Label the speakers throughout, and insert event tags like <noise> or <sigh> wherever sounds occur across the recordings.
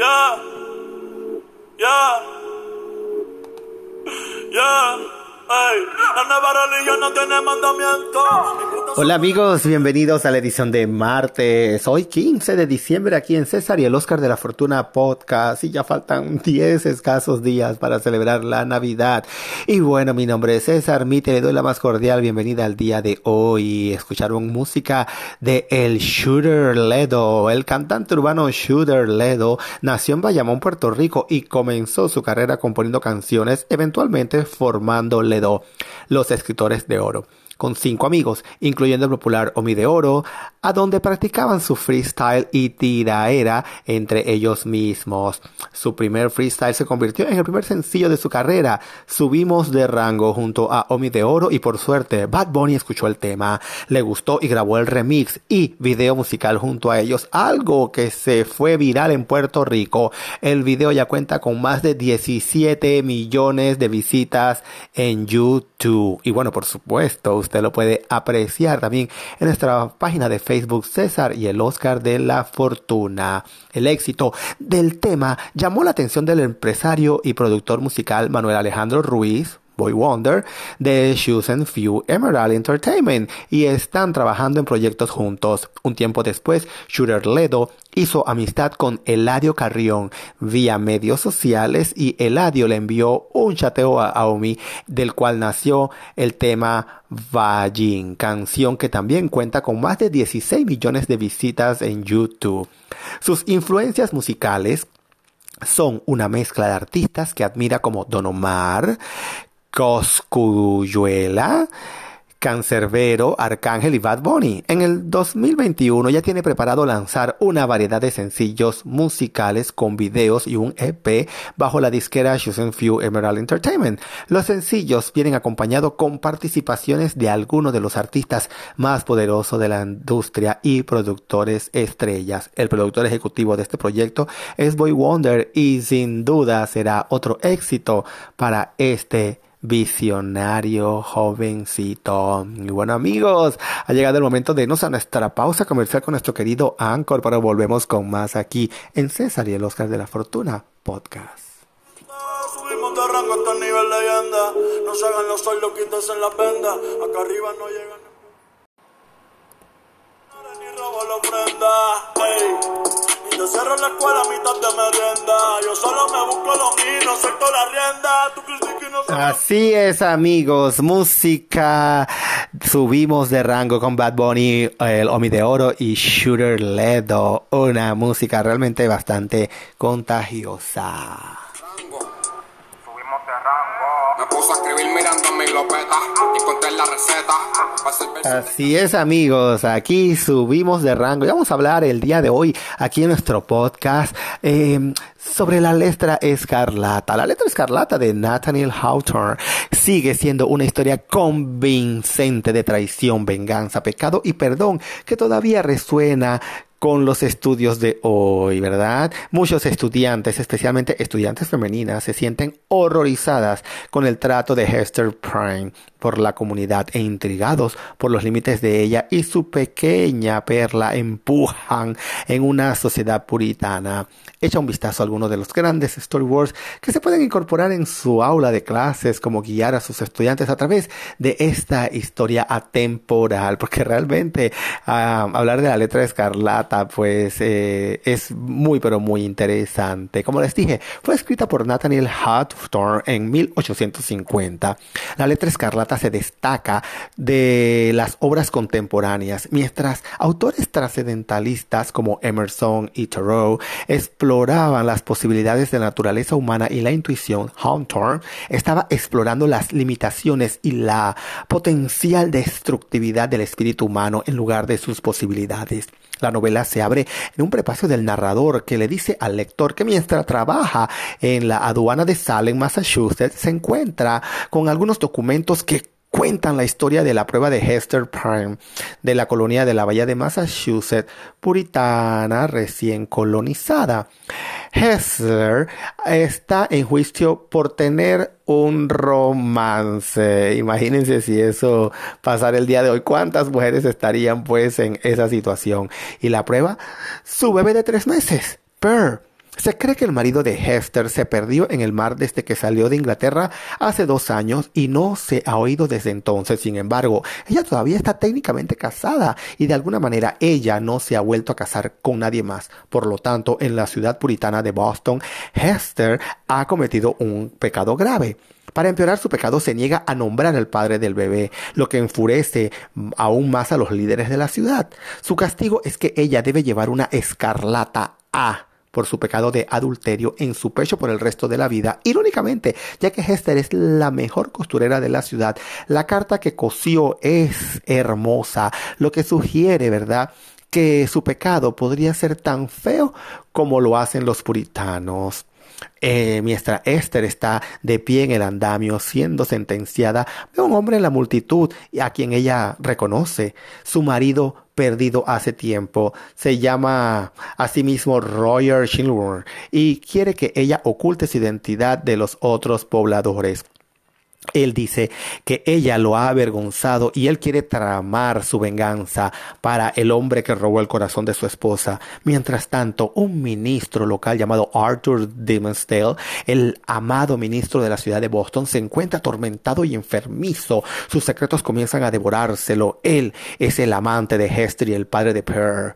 Speaker 1: Yeah. Yeah. Yeah.
Speaker 2: Hola amigos, bienvenidos a la edición de martes, hoy 15 de diciembre aquí en César y el Oscar de la Fortuna Podcast y ya faltan <laughs> 10 escasos días para celebrar la Navidad. Y bueno, mi nombre es César Mite, le doy la más cordial bienvenida al día de hoy. Escucharon música de El Shooter Ledo, el cantante urbano Shooter Ledo nació en Bayamón, Puerto Rico y comenzó su carrera componiendo canciones, eventualmente formando Ledo, los escritores de oro con cinco amigos, incluyendo el popular Omi de Oro, a donde practicaban su freestyle y tiraera entre ellos mismos. Su primer freestyle se convirtió en el primer sencillo de su carrera. Subimos de rango junto a Omi de Oro y por suerte Bad Bunny escuchó el tema, le gustó y grabó el remix y video musical junto a ellos, algo que se fue viral en Puerto Rico. El video ya cuenta con más de 17 millones de visitas en YouTube. Y bueno, por supuesto, usted lo puede apreciar también en nuestra página de Facebook César y el Oscar de la Fortuna. El éxito del tema llamó la atención del empresario y productor musical Manuel Alejandro Ruiz, Boy Wonder de Shoes and Few Emerald Entertainment y están trabajando en proyectos juntos. Un tiempo después, Shooter Ledo hizo amistad con Eladio Carrión vía medios sociales y Eladio le envió un chateo a Aomi del cual nació el tema Vallin, canción que también cuenta con más de 16 millones de visitas en YouTube. Sus influencias musicales son una mezcla de artistas que admira como Don Omar, Coscuyuela, Cancerbero, Arcángel y Bad Bunny. En el 2021 ya tiene preparado lanzar una variedad de sencillos musicales con videos y un EP bajo la disquera Chosen Few Emerald Entertainment. Los sencillos vienen acompañados con participaciones de algunos de los artistas más poderosos de la industria y productores estrellas. El productor ejecutivo de este proyecto es Boy Wonder y sin duda será otro éxito para este visionario jovencito. Y bueno amigos, ha llegado el momento de irnos a nuestra pausa comercial con nuestro querido Anchor, pero volvemos con más aquí en César y el Oscar de la Fortuna Podcast.
Speaker 1: Subimos de rango hasta el nivel leyenda. No se hagan los soy loquitos en la venda. Acá arriba no llegan. Ni robo la ofrenda. Hey. Y te cierro la escuela de. Yo solo me busco.
Speaker 2: Así es amigos, música. Subimos de rango con Bad Bunny, el Omi de Oro y Shooter Ledo. Una música realmente bastante contagiosa.
Speaker 3: Subimos de rango. Me puse a escribir mirando mi glopeta. Encontré la receta. Pa' hacer verso-
Speaker 2: Así es amigos, aquí subimos de rango y vamos a hablar el día de hoy aquí en nuestro podcast eh, sobre la letra escarlata. La letra escarlata de Nathaniel Hawthorne sigue siendo una historia convincente de traición, venganza, pecado y perdón que todavía resuena con los estudios de hoy, ¿verdad? Muchos estudiantes, especialmente estudiantes femeninas, se sienten horrorizadas con el trato de Hester Prime por la comunidad e intrigados por los límites de ella y su pequeña perla empujan en una sociedad puritana. Echa un vistazo a algunos de los grandes storyboards que se pueden incorporar en su aula de clases como guiar a sus estudiantes a través de esta historia atemporal, porque realmente ah, hablar de la letra escarlata pues eh, es muy pero muy interesante. Como les dije, fue escrita por Nathaniel Hawthorne en 1850. La letra escarlata se destaca de las obras contemporáneas, mientras autores trascendentalistas como Emerson y Thoreau exploraban las posibilidades de la naturaleza humana y la intuición, Hawthorne estaba explorando las limitaciones y la potencial destructividad del espíritu humano en lugar de sus posibilidades. La novela se abre en un prefacio del narrador que le dice al lector que mientras trabaja en la aduana de Salem, Massachusetts, se encuentra con algunos documentos que cuentan la historia de la prueba de Hester Prime de la colonia de la Bahía de Massachusetts, puritana recién colonizada. Hester está en juicio por tener un romance. Imagínense si eso pasara el día de hoy. ¿Cuántas mujeres estarían pues en esa situación? Y la prueba, su bebé de tres meses, Pearl Se cree que el marido de Hester se perdió en el mar desde que salió de Inglaterra hace dos años y no se ha oído desde entonces. Sin embargo, ella todavía está técnicamente casada y de alguna manera ella no se ha vuelto a casar con nadie más. Por lo tanto, en la ciudad puritana de Boston, Hester ha cometido un pecado grave. Para empeorar su pecado se niega a nombrar al padre del bebé, lo que enfurece aún más a los líderes de la ciudad. Su castigo es que ella debe llevar una escarlata A por su pecado de adulterio en su pecho por el resto de la vida. Irónicamente, ya que Hester es la mejor costurera de la ciudad, la carta que cosió es hermosa, lo que sugiere, ¿verdad? que su pecado podría ser tan feo como lo hacen los puritanos. Eh, mientras Esther está de pie en el andamio siendo sentenciada, ve un hombre en la multitud a quien ella reconoce, su marido perdido hace tiempo. Se llama a sí mismo Roger Schilwer y quiere que ella oculte su identidad de los otros pobladores. Él dice que ella lo ha avergonzado y él quiere tramar su venganza para el hombre que robó el corazón de su esposa. Mientras tanto, un ministro local llamado Arthur Dimmesdale, el amado ministro de la ciudad de Boston, se encuentra atormentado y enfermizo. Sus secretos comienzan a devorárselo. Él es el amante de Hester y el padre de Pearl.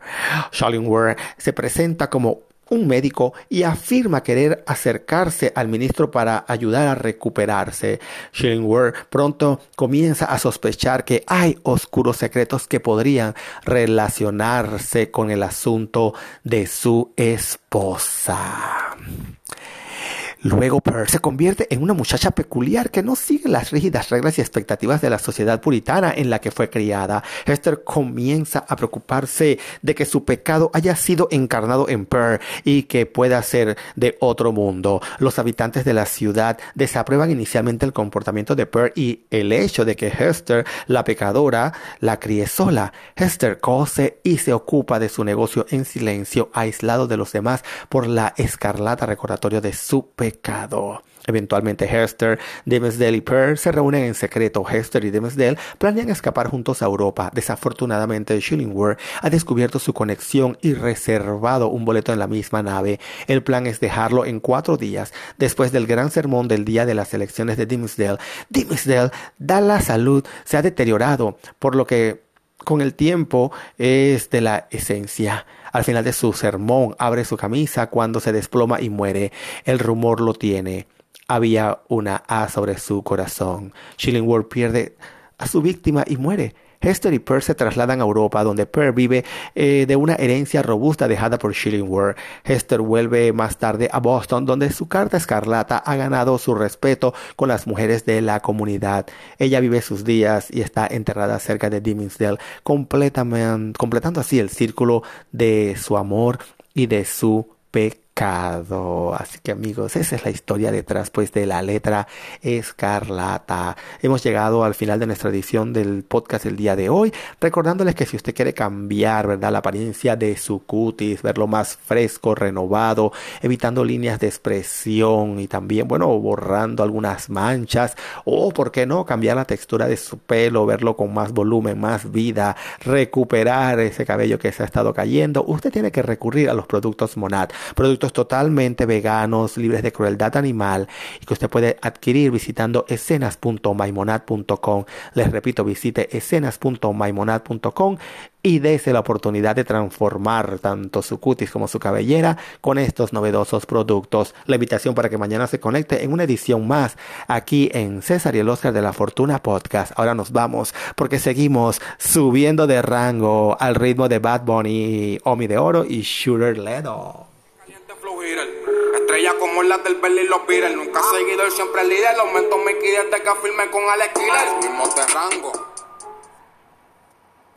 Speaker 2: Shallingworth se presenta como un médico y afirma querer acercarse al ministro para ayudar a recuperarse. Shillingworth pronto comienza a sospechar que hay oscuros secretos que podrían relacionarse con el asunto de su esposa. Luego Pearl se convierte en una muchacha peculiar que no sigue las rígidas reglas y expectativas de la sociedad puritana en la que fue criada. Esther comienza a preocuparse de que su pecado haya sido encarnado en Pearl y que pueda ser de otro mundo. Los habitantes de la ciudad desaprueban inicialmente el comportamiento de Pearl y el hecho de que Hester, la pecadora, la críe sola. Hester cose y se ocupa de su negocio en silencio, aislado de los demás por la escarlata recordatorio de su pecado Eventualmente Hester, Dimmesdale y Pearl se reúnen en secreto. Hester y Dimmesdale planean escapar juntos a Europa. Desafortunadamente, Schillingworth ha descubierto su conexión y reservado un boleto en la misma nave. El plan es dejarlo en cuatro días. Después del gran sermón del día de las elecciones de Dimmesdale, Dimmesdale da la salud, se ha deteriorado, por lo que con el tiempo es de la esencia. Al final de su sermón abre su camisa cuando se desploma y muere. El rumor lo tiene. Había una A sobre su corazón. Shillingworth pierde a su víctima y muere. Hester y Pearl se trasladan a Europa, donde Pearl vive eh, de una herencia robusta dejada por Shillingworth. Hester vuelve más tarde a Boston, donde su carta escarlata ha ganado su respeto con las mujeres de la comunidad. Ella vive sus días y está enterrada cerca de Dimmingsdale, completando así el círculo de su amor y de su pecado. Así que amigos, esa es la historia detrás pues de la letra escarlata. Hemos llegado al final de nuestra edición del podcast el día de hoy, recordándoles que si usted quiere cambiar, ¿verdad? La apariencia de su cutis, verlo más fresco, renovado, evitando líneas de expresión y también, bueno, borrando algunas manchas o, ¿por qué no?, cambiar la textura de su pelo, verlo con más volumen, más vida, recuperar ese cabello que se ha estado cayendo, usted tiene que recurrir a los productos Monad, productos totalmente veganos, libres de crueldad animal y que usted puede adquirir visitando escenas.maimonad.com. Les repito, visite escenas.maimonad.com y dése la oportunidad de transformar tanto su cutis como su cabellera con estos novedosos productos. La invitación para que mañana se conecte en una edición más aquí en César y el Oscar de la Fortuna Podcast. Ahora nos vamos porque seguimos subiendo de rango al ritmo de Bad Bunny, Omi de Oro y Shooter Ledo.
Speaker 3: Como las del Berlin y los Beatles. Nunca seguido, siempre líder. Aumento me desde que firme con Alex Killer. Mismo de rango